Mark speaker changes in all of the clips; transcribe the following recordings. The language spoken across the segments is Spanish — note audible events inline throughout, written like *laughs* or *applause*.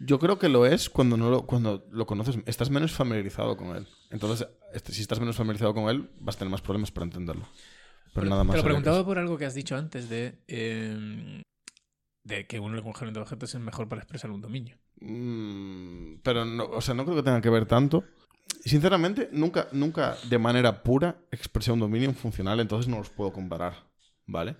Speaker 1: Yo creo que lo es cuando no lo, cuando lo conoces, estás menos familiarizado con él. Entonces, este, si estás menos familiarizado con él, vas a tener más problemas para entenderlo. Pero nada más.
Speaker 2: Te lo preguntaba por algo que has dicho antes de, eh, de que un conjunto de objetos es mejor para expresar un dominio.
Speaker 1: Mm, pero no, o sea, no creo que tenga que ver tanto. Sinceramente, nunca, nunca de manera pura expresé un dominio funcional, entonces no los puedo comparar, ¿vale?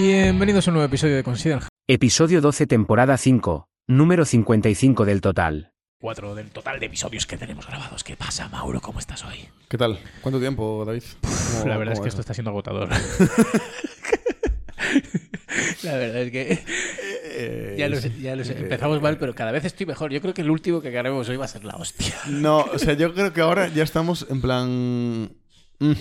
Speaker 2: Bienvenidos a un nuevo episodio de Consider
Speaker 3: Episodio 12, temporada 5, número 55 del total.
Speaker 2: 4 del total de episodios que tenemos grabados. ¿Qué pasa, Mauro? ¿Cómo estás hoy?
Speaker 1: ¿Qué tal? ¿Cuánto tiempo, David? ¿Cómo-
Speaker 2: La verdad es
Speaker 1: cómo
Speaker 2: que esto está siendo agotador. *laughs* La verdad es que
Speaker 1: Eh,
Speaker 2: ya lo sé, ya lo sé.
Speaker 1: eh,
Speaker 2: Empezamos mal, pero cada vez estoy mejor. Yo creo que el último que grabemos hoy va a ser la hostia.
Speaker 1: No, o sea, yo creo que ahora ya estamos en plan... mm,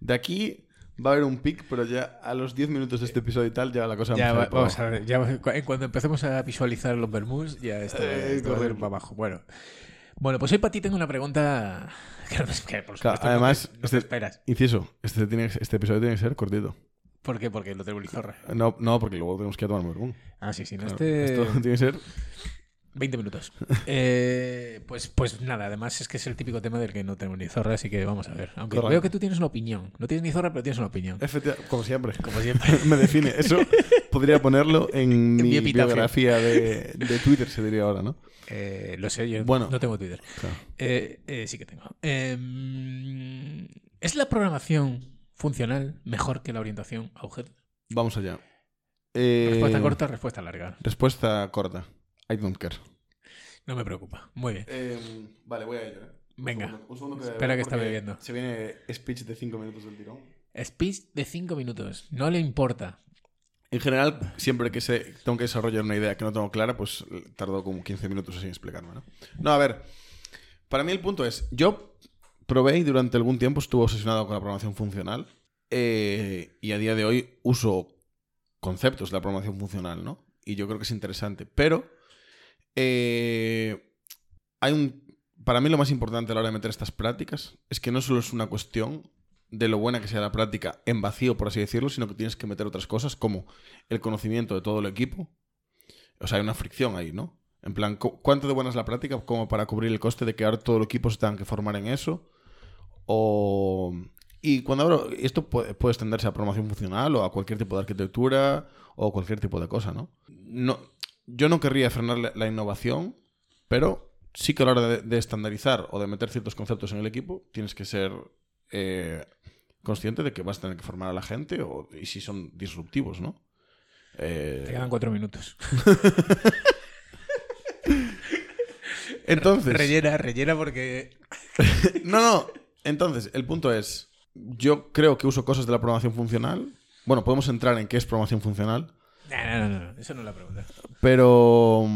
Speaker 1: de aquí va a haber un pic, pero ya a los 10 minutos de este episodio y tal, ya la cosa
Speaker 2: Ya, va-
Speaker 1: a
Speaker 2: vamos a ver, ya, cu- cuando empecemos a visualizar los Bermuds, ya esto,
Speaker 1: Eh,
Speaker 2: esto va a ir para abajo. Bueno, bueno, pues hoy para ti tengo una pregunta *laughs* que, no- que por
Speaker 1: Claro,
Speaker 2: supuesto no
Speaker 1: además,
Speaker 2: te- no te
Speaker 1: este-
Speaker 2: esperas.
Speaker 1: Inciso, este, tiene, este episodio tiene que ser cortito.
Speaker 2: ¿Por qué? Porque lo tengo Lizorra.
Speaker 1: No, no, porque luego tenemos que ir a tomar Mergún.
Speaker 2: Ah, sí, sí, no,
Speaker 1: Claro,
Speaker 2: este...
Speaker 1: Esto *laughs* tiene que ser...
Speaker 2: 20 minutos. *laughs* Eh, pues, pues nada, además es que es el típico tema del que no tengo ni zorra, así que vamos a ver. Aunque
Speaker 1: Correcto.
Speaker 2: veo que tú tienes una opinión. No tienes ni zorra, pero tienes una opinión.
Speaker 1: Efectiva- como siempre. *laughs*
Speaker 2: Como siempre. *laughs*
Speaker 1: Me define. Eso podría ponerlo en mi,
Speaker 2: mi epitafio.
Speaker 1: biografía de, de Twitter, se diría ahora, ¿no?
Speaker 2: Eh, lo sé, yo
Speaker 1: Bueno.
Speaker 2: no tengo Twitter.
Speaker 1: Claro.
Speaker 2: Eh, sí que tengo. Eh, ¿Es la programación funcional mejor que la orientación a objetos?
Speaker 1: Vamos allá.
Speaker 2: Respuesta corta, respuesta larga.
Speaker 1: Respuesta corta. I don't care.
Speaker 2: No me preocupa. Muy bien.
Speaker 1: Eh, vale, voy a ello. ¿eh? Un
Speaker 2: Venga.
Speaker 1: segundo, un segundo
Speaker 2: Espera que está bebiendo.
Speaker 1: Se viene speech de 5 minutos del tirón.
Speaker 2: Speech de 5 minutos. No le importa.
Speaker 1: En general, siempre que se, tengo que desarrollar una idea que no tengo clara, pues tardo como 15 minutos así en explicarme, ¿no? No, a ver. Para mí el punto es, yo probé y durante algún tiempo estuve obsesionado con la programación funcional eh, y a día de hoy uso conceptos de la programación funcional, ¿no? Y yo creo que es interesante. Pero eh, hay un... Para mí lo más importante a la hora de meter estas prácticas es que no solo es una cuestión de lo buena que sea la práctica en vacío, por así decirlo, sino que tienes que meter otras cosas como el conocimiento de todo el equipo. O sea, hay una fricción ahí, ¿no? En plan, cu- ¿cuánto de buena es la práctica como para cubrir el coste de que ahora todo el equipo se tenga que formar en eso? O... Y cuando hablo, esto puede, puede extenderse a programación funcional o a cualquier tipo de arquitectura o cualquier tipo de cosa, ¿no? no yo no querría frenar la, la innovación, pero sí que a la hora de, de estandarizar o de meter ciertos conceptos en el equipo, tienes que ser eh, consciente de que vas a tener que formar a la gente o, y si son disruptivos, ¿no? Eh,
Speaker 2: Te quedan 4 minutos. *laughs*
Speaker 1: entonces,
Speaker 2: Rellena, rellena porque. *laughs*
Speaker 1: no, no. Entonces, el punto es, yo creo que uso cosas de la programación funcional. Bueno, podemos entrar en qué es programación funcional,
Speaker 2: No, no, no, no, eso no es la pregunta.
Speaker 1: Pero,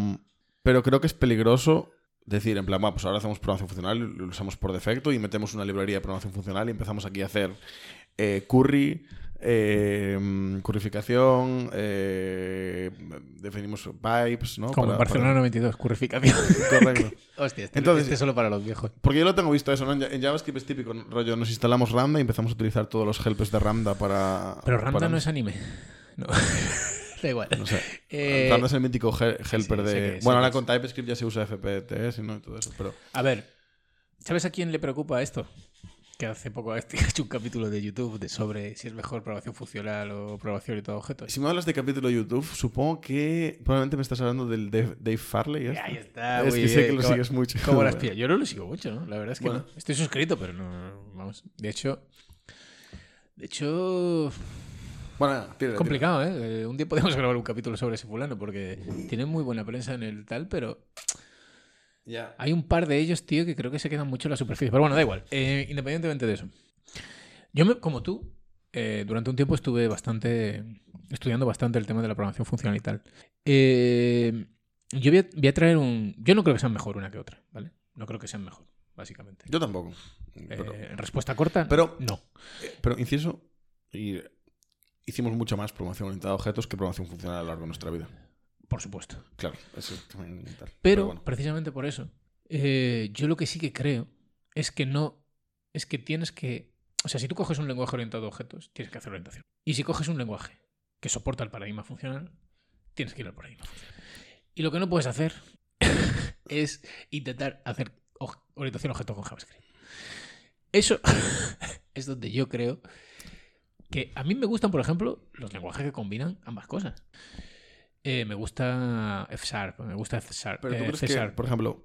Speaker 1: pero creo que es peligroso decir, en plan, "Va, pues ahora hacemos programación funcional, lo usamos por defecto y metemos una librería de programación funcional y empezamos aquí a hacer eh, curry, eh, currificación, eh, definimos pipes, ¿no?
Speaker 2: Como en Barcelona
Speaker 1: para-
Speaker 2: 92, currificación. *laughs*
Speaker 1: Correcto. *laughs*
Speaker 2: Hostia, este,
Speaker 1: Entonces-
Speaker 2: este es solo para los viejos.
Speaker 1: Porque yo lo tengo visto eso, ¿no? En JavaScript es típico, rollo, nos instalamos Ramda y empezamos a utilizar todos los helps de Ramda para...
Speaker 2: Pero Ramda
Speaker 1: para-
Speaker 2: no es anime. No. *laughs* da igual.
Speaker 1: No sé. *laughs*
Speaker 2: Eh,
Speaker 1: es el mítico hel- helper
Speaker 2: sí,
Speaker 1: de... bueno, ahora con TypeScript ya se usa FPTS ¿no? y todo eso, pero...
Speaker 2: A ver, ¿sabes a quién le preocupa esto? Que hace poco *laughs* ha hecho un capítulo de YouTube de sobre si es mejor programación funcional o programación y todo objetos.
Speaker 1: Si me hablas de capítulo de YouTube, supongo que probablemente me estás hablando del Dave, Dave Farley. ¿ya?
Speaker 2: Ahí está,
Speaker 1: Es que sé que lo
Speaker 2: ¿Cómo-
Speaker 1: sigues mucho.
Speaker 2: ¿Cómo las *laughs* pillas? Yo no lo sigo mucho, ¿no? La verdad es que
Speaker 1: Bueno.
Speaker 2: no. Estoy suscrito, pero no, vamos. De hecho, de hecho,
Speaker 1: Bueno, tira,
Speaker 2: complicado, ¿eh? Eh, Un día podemos *laughs* grabar un capítulo sobre ese fulano porque tiene muy buena prensa en el tal, pero
Speaker 1: Ya.
Speaker 2: Hay un par de ellos, tío, que creo que se quedan mucho en la superficie. Pero bueno, da igual. Eh, independientemente de eso. Yo, me- como tú, eh, durante un tiempo estuve bastante estudiando bastante el tema de la programación funcional y tal. Eh, yo voy a, voy a traer un... Yo no creo que sean mejor una que otra, ¿vale? No creo que sean mejor, básicamente.
Speaker 1: Yo tampoco. Pero,
Speaker 2: respuesta corta,
Speaker 1: pero-
Speaker 2: no.
Speaker 1: pero inciso, y hicimos mucho más programación orientada a objetos que programación funcional a lo largo de nuestra vida.
Speaker 2: por supuesto.
Speaker 1: Claro, eso también tal.
Speaker 2: Pero,
Speaker 1: bueno.
Speaker 2: precisamente por eso, eh, yo lo que sí que creo es que no. Es que tienes que. O sea, si tú coges un lenguaje orientado a objetos, tienes que hacer orientación. Y si coges un lenguaje que soporta el paradigma funcional, tienes que ir al paradigma funcional. Y lo que no puedes hacer *laughs* es intentar hacer orientación a objetos con JavaScript. Eso *laughs* es donde yo creo que a mí me gustan, por ejemplo, los lenguajes que combinan ambas cosas. Eh, me gusta F-Sharp, me gusta F-Sharp.
Speaker 1: Pero tú
Speaker 2: eh,
Speaker 1: crees que, por ejemplo,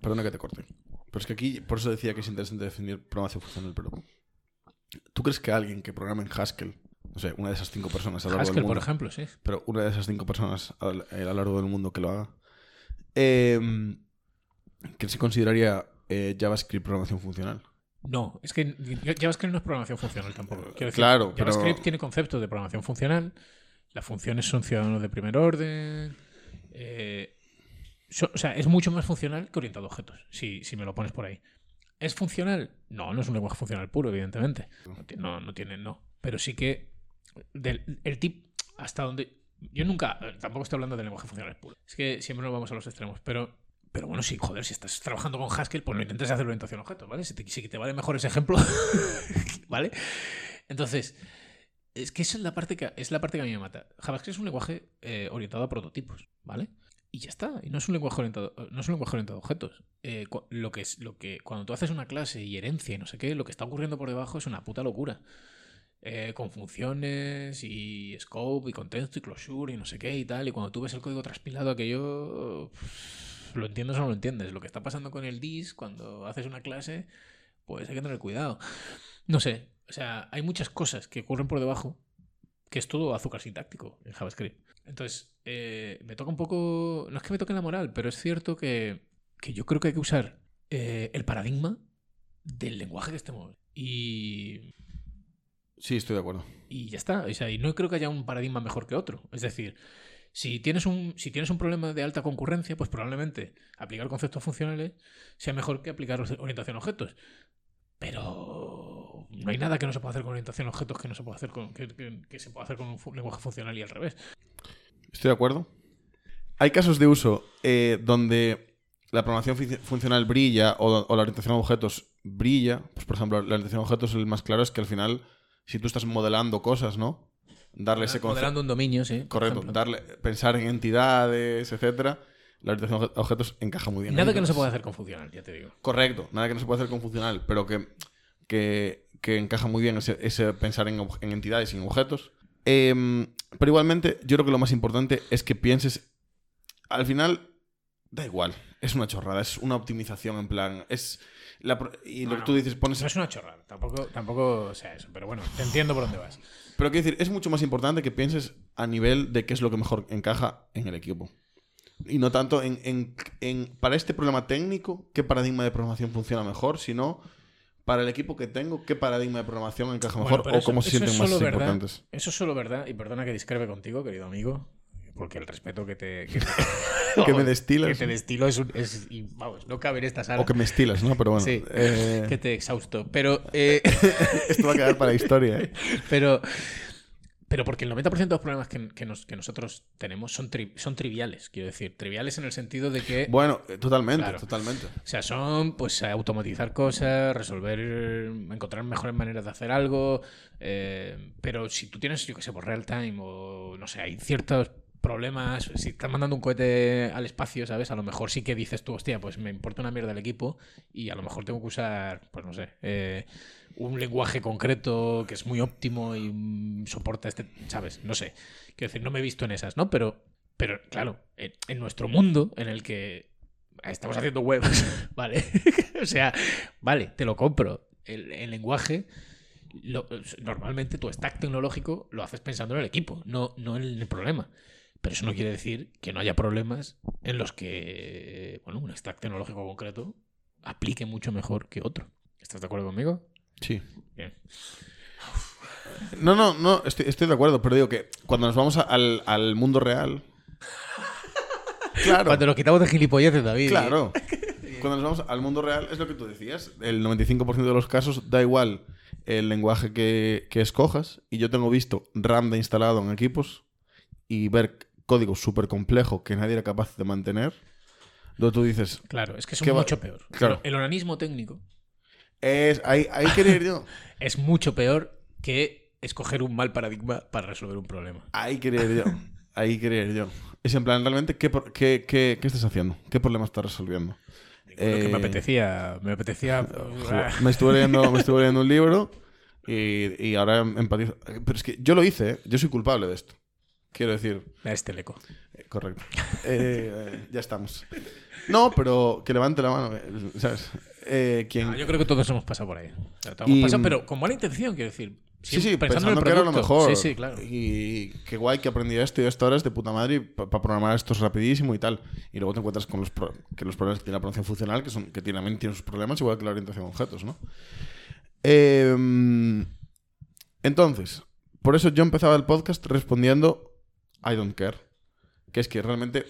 Speaker 1: perdona que te corte, pero es que aquí, por eso decía que es interesante definir programación funcional, pero ¿tú crees que alguien que programa en Haskell, no sé, una de esas cinco personas a lo largo
Speaker 2: Haskell,
Speaker 1: del
Speaker 2: por
Speaker 1: mundo,
Speaker 2: ejemplo, sí.
Speaker 1: pero una de esas cinco personas a lo largo del mundo que lo haga, eh, que se consideraría eh, JavaScript programación funcional?
Speaker 2: No, es que JavaScript no es programación funcional tampoco. Quiero decir,
Speaker 1: Claro, pero-
Speaker 2: JavaScript tiene conceptos de programación funcional. Las funciones son ciudadanos de primer orden. eh, so- o sea, es mucho más funcional que orientado a objetos, si, si me lo pones por ahí. ¿Es funcional? No, no es un lenguaje funcional puro, evidentemente. No, no, tiene, no. Pero sí que del, el tip hasta donde... Yo nunca, tampoco estoy hablando de lenguaje funcional puro. Es que siempre nos vamos a los extremos, pero... Pero bueno, sí, joder, si estás trabajando con Haskell, pues no intentes hacer orientación a objetos, ¿vale? Si te, si te vale mejor ese ejemplo, *laughs* ¿vale? Entonces, es que esa es la parte que, es la parte que a mí me mata. JavaScript es un lenguaje eh, orientado a prototipos, ¿vale? Y ya está. Y no es un lenguaje orientado, no es un lenguaje orientado a objetos. Eh, lo que es, lo que, cuando tú haces una clase y herencia y no sé qué, lo que está ocurriendo por debajo es una puta locura. Eh, con funciones y scope y contexto y closure y no sé qué y tal. Y cuando tú ves el código transpilado, aquello lo entiendes o no lo entiendes. Lo que está pasando con el dis cuando haces una clase, pues hay que tener cuidado. No sé, o sea, hay muchas cosas que ocurren por debajo que es todo azúcar sintáctico en JavaScript. Entonces, eh, me toca un poco. No es que me toque la moral, pero es cierto que, que yo creo que hay que usar eh, el paradigma del lenguaje que estemos. Y,
Speaker 1: Sí, estoy de acuerdo.
Speaker 2: y ya está. O sea, y no creo que haya un paradigma mejor que otro. Es decir, si tienes un, si tienes un problema de alta concurrencia, pues probablemente aplicar conceptos funcionales sea mejor que aplicar orientación a objetos. Pero no hay nada que no se pueda hacer con orientación a objetos que no se pueda hacer con, que, se pueda hacer con un lenguaje funcional y al revés.
Speaker 1: Estoy de acuerdo. Hay casos de uso eh, donde la programación funcional brilla o, o la orientación a objetos brilla. Pues, por ejemplo, la orientación a objetos el más claro es que al final, si tú estás modelando cosas, ¿no? Darle ese concepto.
Speaker 2: Modelando un dominio, sí.
Speaker 1: Correcto.
Speaker 2: ejemplo.
Speaker 1: Darle, pensar en entidades, etcétera. La orientación a objetos encaja muy bien.
Speaker 2: Nada
Speaker 1: ahí.
Speaker 2: que no se pueda hacer con funcional, ya te digo.
Speaker 1: Correcto, nada que no se puede hacer con funcional, pero que, que, que encaja muy bien ese, ese pensar en, entidades y en objetos. Em, pero igualmente, yo creo que lo más importante es que pienses. Al final, da igual, es una chorrada, es una optimización en plan. Es la y lo que tú dices, pones.
Speaker 2: No es una chorrada, tampoco, tampoco sea eso, pero bueno, te entiendo por dónde vas.
Speaker 1: Pero quiero decir, es mucho más importante que pienses a nivel de qué es lo que mejor encaja en el equipo. Y no tanto en, en- en- para este problema técnico, qué paradigma de programación funciona mejor, sino para el equipo que tengo, qué paradigma de programación encaja mejor o
Speaker 2: eso-
Speaker 1: cómo se sienten más
Speaker 2: verdad.
Speaker 1: importantes.
Speaker 2: Eso es solo verdad, y perdona que discrepe contigo, querido amigo, porque el respeto que te. Que, te- *laughs*
Speaker 1: Que me destilas.
Speaker 2: Que te destilo es, un- es- y, vamos, no cabe en esta sala.
Speaker 1: O que me estilas, ¿no? Pero bueno,
Speaker 2: Sí,
Speaker 1: eh,
Speaker 2: que te exhausto. Pero, eh, *laughs*
Speaker 1: esto va a quedar para la historia. ¿eh? *laughs*
Speaker 2: pero, pero porque el 90% de los problemas que, que nos- que nosotros tenemos son, tri- son triviales, quiero decir. Triviales en el sentido de que.
Speaker 1: Bueno, eh, totalmente,
Speaker 2: Claro.
Speaker 1: totalmente.
Speaker 2: O sea, son pues automatizar cosas, resolver, encontrar mejores maneras de hacer algo. eh, pero si tú tienes, yo que sé, por real time o no sé, hay ciertos problemas. Si estás mandando un cohete al espacio, ¿sabes? A lo mejor sí que dices tú, hostia, pues me importa una mierda el equipo y a lo mejor tengo que usar, pues no sé, eh, un lenguaje concreto que es muy óptimo y mm, soporta este, ¿sabes? No sé. Quiero decir, no me he visto en esas, ¿no? Pero, pero claro, en, en nuestro mundo en el que estamos haciendo web, *laughs* ¿vale? *laughs* o sea, vale, te lo compro. El, el lenguaje, lo- normalmente tu stack tecnológico lo haces pensando en el equipo, no, no en el problema. Pero eso no quiere decir que no haya problemas en los que, bueno, un stack tecnológico concreto aplique mucho mejor que otro. ¿Estás de acuerdo conmigo?
Speaker 1: Sí.
Speaker 2: Bien.
Speaker 1: No, no, no, estoy, estoy de acuerdo, pero digo que cuando nos vamos a- al, al mundo real. *laughs* Claro.
Speaker 2: Cuando nos quitamos de gilipolleces, David.
Speaker 1: Claro. *laughs* Cuando nos vamos al mundo real, es lo que tú decías. El 95% de los casos da igual el lenguaje que, que escojas. Y yo tengo visto Ramda instalado en equipos y ver código súper complejo que nadie era capaz de mantener, donde tú dices,
Speaker 2: Claro, es que
Speaker 1: ¿Qué
Speaker 2: son
Speaker 1: va-
Speaker 2: mucho peor.
Speaker 1: Claro.
Speaker 2: El organismo técnico
Speaker 1: es, ahí, ahí quería ir yo. *laughs*
Speaker 2: es mucho peor que escoger un mal paradigma para resolver un problema.
Speaker 1: Ahí quería ir yo. *laughs* Ahí quería ir yo. Es en plan, realmente, ¿qué, qué, qué, qué estás haciendo? ¿Qué problema estás resolviendo?
Speaker 2: Lo que
Speaker 1: Eh,
Speaker 2: me apetecía, me apetecía *laughs*
Speaker 1: Joder, Me estuve leyendo, me estuve leyendo un libro y, y ahora empatizo. Pero es que yo lo hice, ¿eh? yo soy culpable de esto. Quiero decir,
Speaker 2: a este leco.
Speaker 1: eh, correcto. Eh, eh, ya estamos. No, pero que levante la mano, eh, ¿sabes? Eh, quien...
Speaker 2: Yo creo que todos hemos pasado por ahí.
Speaker 1: Y-
Speaker 2: pasado, pero con buena intención, quiero decir.
Speaker 1: Sí, sí, pensando,
Speaker 2: en el
Speaker 1: que era lo mejor.
Speaker 2: Sí, sí, claro.
Speaker 1: Y qué guay que aprendí esto y esto ahora es de puta madre para programar esto es rapidísimo y tal. Y luego te encuentras con los, pro- que los problemas que tiene la programación funcional, que, son, que tiene- también tienen sus problemas, igual que la orientación a objetos, ¿no? Em, entonces, por eso yo empezaba el podcast respondiendo I don't care. Que es que realmente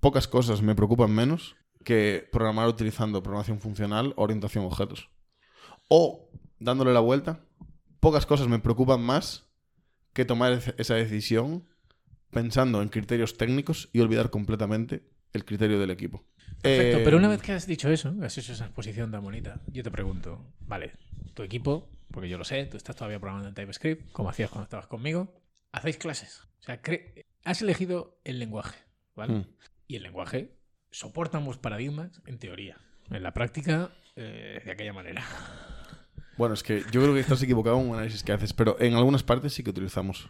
Speaker 1: pocas cosas me preocupan menos que programar utilizando programación funcional o orientación a objetos. O, dándole la vuelta, pocas cosas me preocupan más que tomar esa decisión pensando en criterios técnicos y olvidar completamente el criterio del equipo.
Speaker 2: Perfecto,
Speaker 1: Eh,
Speaker 2: pero una vez que has dicho eso, has hecho esa exposición tan bonita, yo te pregunto, vale, tu equipo, porque yo lo sé, tú estás todavía programando en TypeScript, como hacías cuando estabas conmigo, hacéis clases. O sea, has elegido el lenguaje, ¿vale?
Speaker 1: Mm.
Speaker 2: Y el lenguaje soporta ambos paradigmas en teoría. En la práctica, eh, de aquella manera.
Speaker 1: Bueno, es que yo creo que estás equivocado en un análisis que haces, pero en algunas partes sí que utilizamos.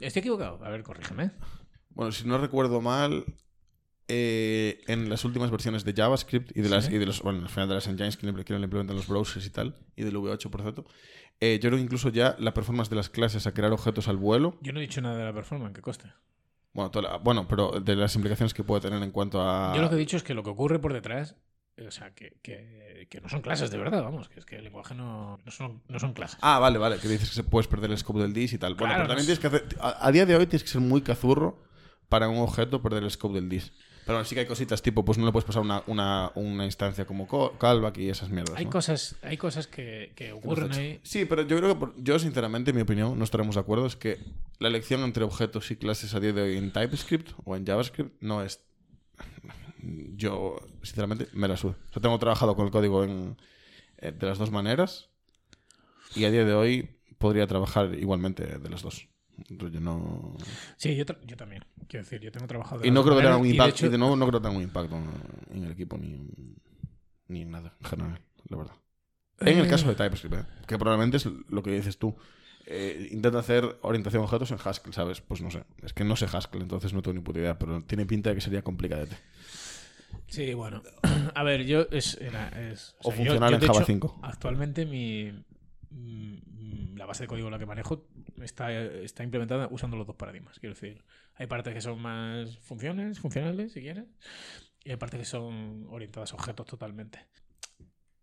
Speaker 2: ¿Estoy equivocado? A ver, corrígeme.
Speaker 1: Bueno, si no recuerdo mal, eh, en las últimas versiones de JavaScript y de las
Speaker 2: Sí.
Speaker 1: y de los bueno, al final de las engines que le, que le implementan los browsers y tal, y del V8 por cierto, eh, yo creo que incluso ya la performance de las clases a crear objetos al vuelo,
Speaker 2: Yo no he dicho nada de la performance, que coste.
Speaker 1: bueno, la- bueno, pero de las implicaciones que puede tener en cuanto a
Speaker 2: Yo lo que he dicho es que lo que ocurre por detrás, eh, o sea, que, que- que no son clases de verdad, vamos, que es que el lenguaje no, no, son, no son clases.
Speaker 1: Ah, vale, vale, que dices que se puedes perder el scope del dis y tal. Bueno, pero también
Speaker 2: no
Speaker 1: tienes que hacer a, a día de hoy tienes que ser muy cazurro para un objeto perder el scope del dis. Pero bueno, sí que hay cositas tipo, pues no le puedes pasar una, una, una instancia como co- callback y esas mierdas.
Speaker 2: Hay
Speaker 1: ¿no?
Speaker 2: cosas, hay cosas que, que ocurren ahí.
Speaker 1: Sí, pero yo creo que, por- yo sinceramente, en mi opinión, no estaremos de acuerdo, es que la elección entre objetos y clases a día de hoy en TypeScript o en JavaScript no es... *laughs* Yo, sinceramente, me la suda. O sea, tengo trabajado con el código en, eh, de las dos maneras y a día de hoy podría trabajar igualmente de las dos. Entonces, yo no...
Speaker 2: Sí, yo, también. Quiero decir, yo tengo trabajado. de
Speaker 1: Y no creo que tenga un
Speaker 2: y de
Speaker 1: impacto, y de nuevo no creo que tenga un impacto en, en el equipo ni, en- ni en nada, en general, la verdad. En el
Speaker 2: Eh,
Speaker 1: caso de TypeScript, ¿eh? que probablemente es lo que dices tú. Eh, intenta hacer orientación a objetos en Haskell, ¿sabes? Pues no sé. Es que no sé Haskell, entonces no tengo ni puta idea, pero tiene pinta de que sería complicadete.
Speaker 2: Sí, bueno. *clears throat* A ver, yo es. era- es-
Speaker 1: O
Speaker 2: sea,
Speaker 1: funcional en Java
Speaker 2: hecho,
Speaker 1: 5.
Speaker 2: Actualmente mi. mm, La base de código en la que manejo está, está implementada usando los dos paradigmas. Quiero decir, hay partes que son más funciones, funcionales, si quieres, y hay partes que son orientadas a objetos totalmente.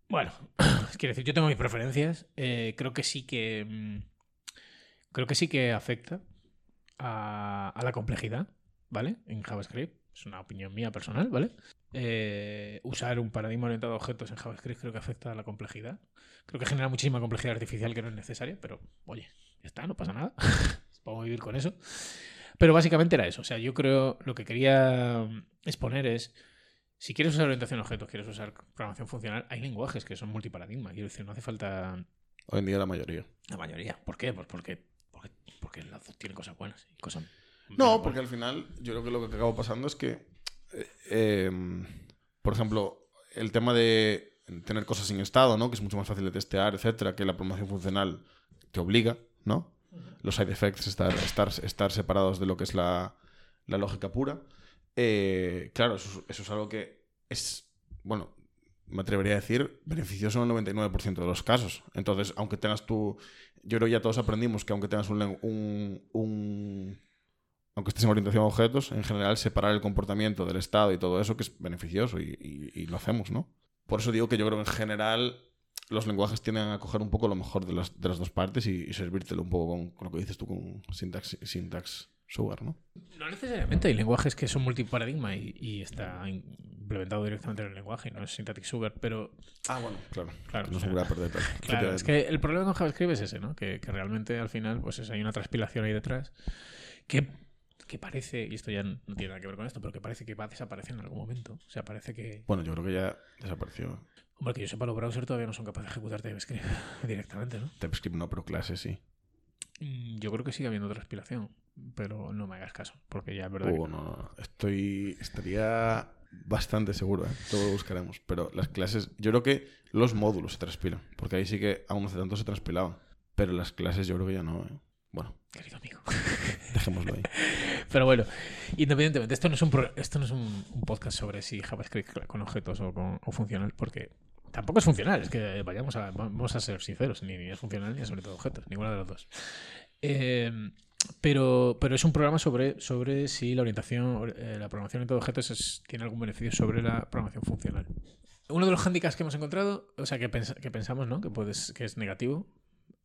Speaker 2: Bueno, *clears throat* quiero decir, yo tengo mis preferencias. eh, creo que sí que. mm, Creo que sí que afecta a, a la complejidad, ¿vale? En JavaScript. Es una opinión mía personal, ¿vale? Eh, usar un paradigma orientado a objetos en JavaScript creo que afecta a la complejidad. Creo que genera muchísima complejidad artificial que no es necesaria, pero oye, ya está, no pasa nada. *laughs* Podemos vivir con eso. Pero básicamente era eso. O sea, yo creo lo que quería exponer es. Si quieres usar orientación a objetos, quieres usar programación funcional, hay lenguajes que son multiparadigma. Quiero decir, no hace falta
Speaker 1: Hoy en día la mayoría.
Speaker 2: la mayoría. ¿Por qué? Pues porque, porque, porque las dos tienen cosas buenas y cosas.
Speaker 1: No, porque al final yo creo que lo que acabó pasando es que, eh, eh, por ejemplo, el tema de tener cosas sin estado, ¿no? Que es mucho más fácil de testear, etcétera, que la programación funcional te obliga, ¿no? Los side effects estar, estar, estar separados de lo que es la, la lógica pura. Eh, claro, eso, es- algo que es, bueno, me atrevería a decir, beneficioso en el 99% de los casos. Entonces, aunque tengas tú, yo creo que ya todos aprendimos que aunque tengas un, un, un- aunque estés en orientación a objetos, en general separar el comportamiento del estado y todo eso que es beneficioso y- y lo hacemos, ¿no? Por eso digo que yo creo que en general los lenguajes tienden a coger un poco lo mejor de las, de las dos partes y, y servírtelo un poco con, con lo que dices tú con syntax, syntax sugar, ¿no?
Speaker 2: No necesariamente hay lenguajes que son multiparadigma y, y está implementado directamente en el lenguaje, no es Syntactic Sugar, pero
Speaker 1: Ah, bueno, claro.
Speaker 2: Claro,
Speaker 1: no
Speaker 2: o
Speaker 1: se
Speaker 2: sea,
Speaker 1: a perder. pero-
Speaker 2: claro, es que el problema con JavaScript es ese, ¿no? Que, que realmente al final pues es- hay una transpilación ahí detrás que que parece, y esto ya no tiene nada que ver con esto, pero que parece que va a desaparecer en algún momento. O sea, parece que.
Speaker 1: Bueno, yo creo que ya desapareció.
Speaker 2: Hombre, que yo sepa, los browsers todavía no son capaces de ejecutar TypeScript *laughs* directamente, ¿no?
Speaker 1: TypeScript no, pero clases sí.
Speaker 2: Mm, Yo creo que sigue habiendo transpiración, pero no me hagas caso, porque ya es verdad.
Speaker 1: Oh,
Speaker 2: que
Speaker 1: no, no. Estoy. Estaría bastante seguro, ¿eh? Todo lo buscaremos. Pero las clases. Yo creo que los módulos se transpilan. Porque ahí sí que aún hace tanto se transpilaban. Pero las clases yo creo que ya no, ¿eh? Bueno,
Speaker 2: Querido amigo. *laughs*
Speaker 1: dejémoslo ahí. *laughs*
Speaker 2: Pero bueno, independientemente, esto no es un, pro- esto no es un, un podcast sobre si JavaScript con objetos o, con, o funcional, porque tampoco es funcional, es que vayamos a, vamos a ser sinceros, ni, es funcional ni es sobre todo objetos, ninguna de las dos. Eh, pero, pero es un programa sobre, sobre si la orientación, eh, la programación orientada a objetos tiene algún beneficio sobre la programación funcional. Uno de los handicaps que hemos encontrado, o sea, que, que pensamos ¿no? que, puedes, que es negativo,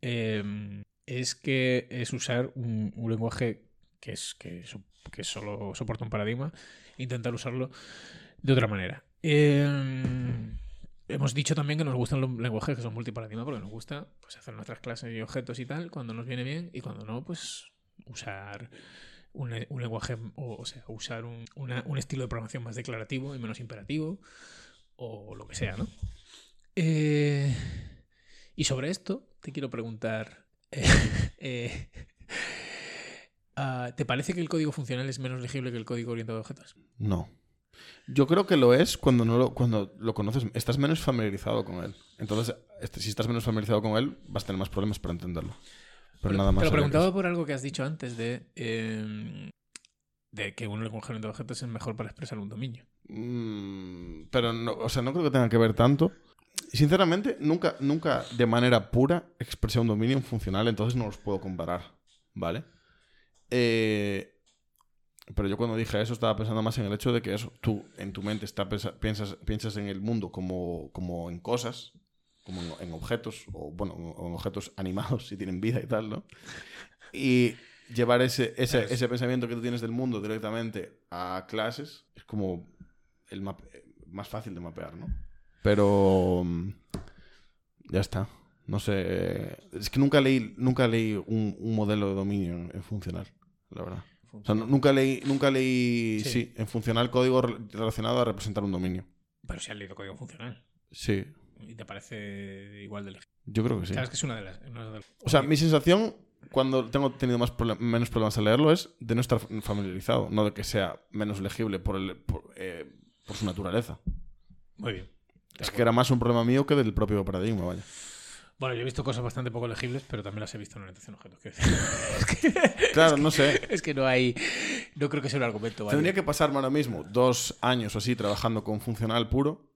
Speaker 2: eh, es que es usar un, lenguaje que, es, que, que solo soporta un paradigma intentar usarlo de otra manera. Eh, hemos dicho también que nos gustan los lenguajes que son multiparadigma porque nos gusta pues, hacer nuestras clases y objetos y tal cuando nos viene bien y cuando no, pues usar un, lenguaje, o, sea, usar un, un estilo de programación más declarativo y menos imperativo o lo que sea, ¿no? Eh, y sobre esto te quiero preguntar, *laughs* eh, eh, ah, ¿te parece que el código funcional es menos legible que el código orientado a objetos?
Speaker 1: No. Yo creo que lo es cuando no lo, cuando lo conoces, estás menos familiarizado con él. Entonces, este, si estás menos familiarizado con él, vas a tener más problemas para entenderlo. Pero nada más.
Speaker 2: Te lo preguntaba por algo que has dicho antes de, eh, de que un orientado a objetos es mejor para expresar un dominio.
Speaker 1: Mm, pero no, o sea, no creo que tenga que ver tanto. Sinceramente, nunca, nunca de manera pura expresé un dominio funcional, entonces no los puedo comparar, ¿vale? Eh, pero yo cuando dije eso estaba pensando más en el hecho de que eso, tú en tu mente está, piensas, piensas en el mundo como, como en cosas, como en, en objetos, o bueno, en objetos *laughs* animados si tienen vida y tal, ¿no? Y llevar ese, ese,
Speaker 2: Claro.
Speaker 1: ese pensamiento que tú tienes del mundo directamente a clases es como el map- más fácil de mapear, ¿no? Pero ya está. No sé. Es que nunca leí, nunca leí un, un modelo de dominio en funcional, la verdad. O sea, no- nunca leí, nunca leí,
Speaker 2: Sí.
Speaker 1: sí. en funcional código re- relacionado a representar un dominio.
Speaker 2: Pero si has leído código funcional
Speaker 1: Sí,
Speaker 2: y te parece igual de legible.
Speaker 1: yo creo que sí.
Speaker 2: Sabes que es una de las... una de las-
Speaker 1: O sea, mi sensación cuando tengo tenido más menos problemas al leerlo es de no estar familiarizado, no de que sea menos legible por, el, por, eh, por su naturaleza.
Speaker 2: Muy bien.
Speaker 1: Es que era más un problema mío que del propio paradigma, vaya.
Speaker 2: Bueno, yo he visto cosas bastante poco legibles, pero también las he visto en orientación a objetos. *laughs* es, que,
Speaker 1: Claro, no sé. *laughs*
Speaker 2: es que no hay... No creo que sea un argumento válido.
Speaker 1: Tendría que pasarme ahora mismo dos años o así trabajando con funcional puro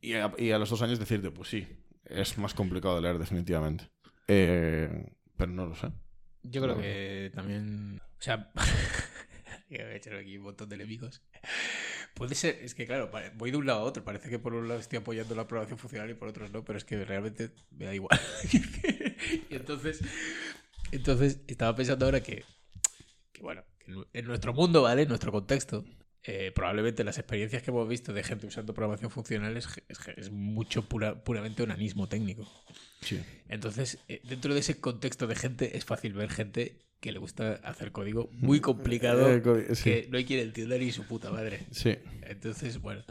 Speaker 1: y a, y a los dos años decirte, pues sí, es más complicado de leer definitivamente. Eh, pero no lo sé.
Speaker 2: Yo creo
Speaker 1: No.
Speaker 2: que también. O sea. *laughs* *laughs* voy a echar aquí un montón de enemigos. Puede ser, es que claro, voy de un lado a otro. Parece que por un lado estoy apoyando la programación funcional y por otros no, pero es que realmente me da igual. *laughs* y entonces. Entonces, estaba pensando ahora que. Que bueno, que en nu- en nuestro mundo, ¿vale? En nuestro contexto. eh, probablemente las experiencias que hemos visto de gente usando programación funcional es, es- es mucho pura- puramente onanismo técnico.
Speaker 1: Sí.
Speaker 2: Entonces, eh, dentro de ese contexto de gente, es fácil ver gente que le gusta hacer código muy complicado
Speaker 1: Eh, sí.
Speaker 2: que no hay quien entienda ni su puta madre.
Speaker 1: Sí.
Speaker 2: Entonces, bueno,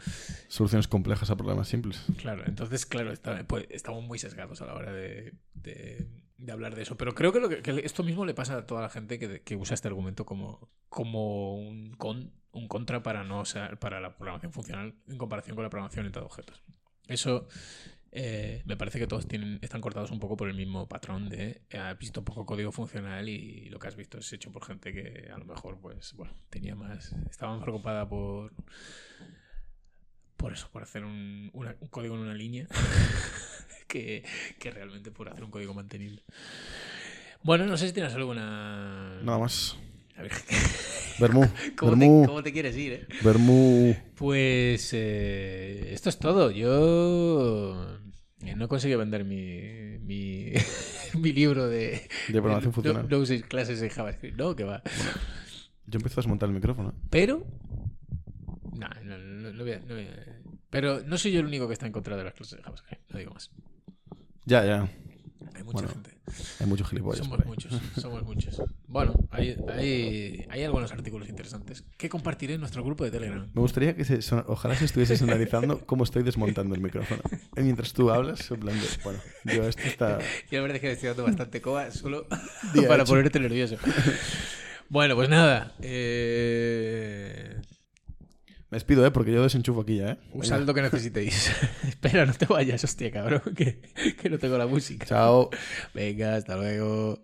Speaker 1: Soluciones complejas a problemas simples.
Speaker 2: claro, entonces, claro, está- pues, estamos muy sesgados a la hora de, de- de hablar de eso. Pero creo que, lo que, que esto mismo le pasa a toda la gente que, que usa este argumento como, como un, con, un contra para, no usar, para la programación funcional en comparación con la programación en objetos. Eso eh, me parece que todos tienen, están cortados un poco por el mismo patrón de eh, has visto poco código funcional y lo que has visto es hecho por gente que a lo mejor pues bueno tenía más estaba más preocupada por por eso por hacer un, una- un código en una línea *laughs* que, que realmente por hacer un código mantenible bueno no sé si tienes alguna
Speaker 1: Nada más.
Speaker 2: A ver,
Speaker 1: Bermú. *laughs*
Speaker 2: ¿cómo, te,
Speaker 1: Bermú.
Speaker 2: cómo te quieres ir eh?
Speaker 1: Bermú.
Speaker 2: Pues eh, esto es todo. Yo eh, no he conseguido vender mi, mi, *laughs* mi libro de,
Speaker 1: De programación funcional.
Speaker 2: No, uséis clases en JavaScript. No, que va.
Speaker 1: Yo empiezo a desmontar el micrófono.
Speaker 2: Pero. No, no, no, no voy a- no voy a- Pero no soy yo el único que está en contra de las clases de JavaScript. No digo más.
Speaker 1: Ya, ya.
Speaker 2: Hay mucha
Speaker 1: Bueno.
Speaker 2: gente.
Speaker 1: Hay muchos gilipollas.
Speaker 2: Somos muchos, somos muchos. Bueno, hay, hay, hay algunos artículos interesantes que compartiré en nuestro grupo de Telegram.
Speaker 1: Me gustaría que se ojalá se estuvieses analizando cómo estoy desmontando el micrófono. Y mientras tú hablas, en plan de, bueno, yo esto está...
Speaker 2: Y la verdad es que estoy dando bastante coba solo
Speaker 1: Día *laughs*
Speaker 2: para
Speaker 1: hecho.
Speaker 2: ponerte nervioso. Bueno, pues nada. Eh...
Speaker 1: Me despido, ¿eh? Porque yo desenchufo aquí ya, ¿eh?
Speaker 2: Usad lo que necesitéis. *laughs* *laughs* Espera, no te vayas, hostia, cabrón, *laughs* que, que no tengo la música.
Speaker 1: Chao.
Speaker 2: Venga, hasta luego.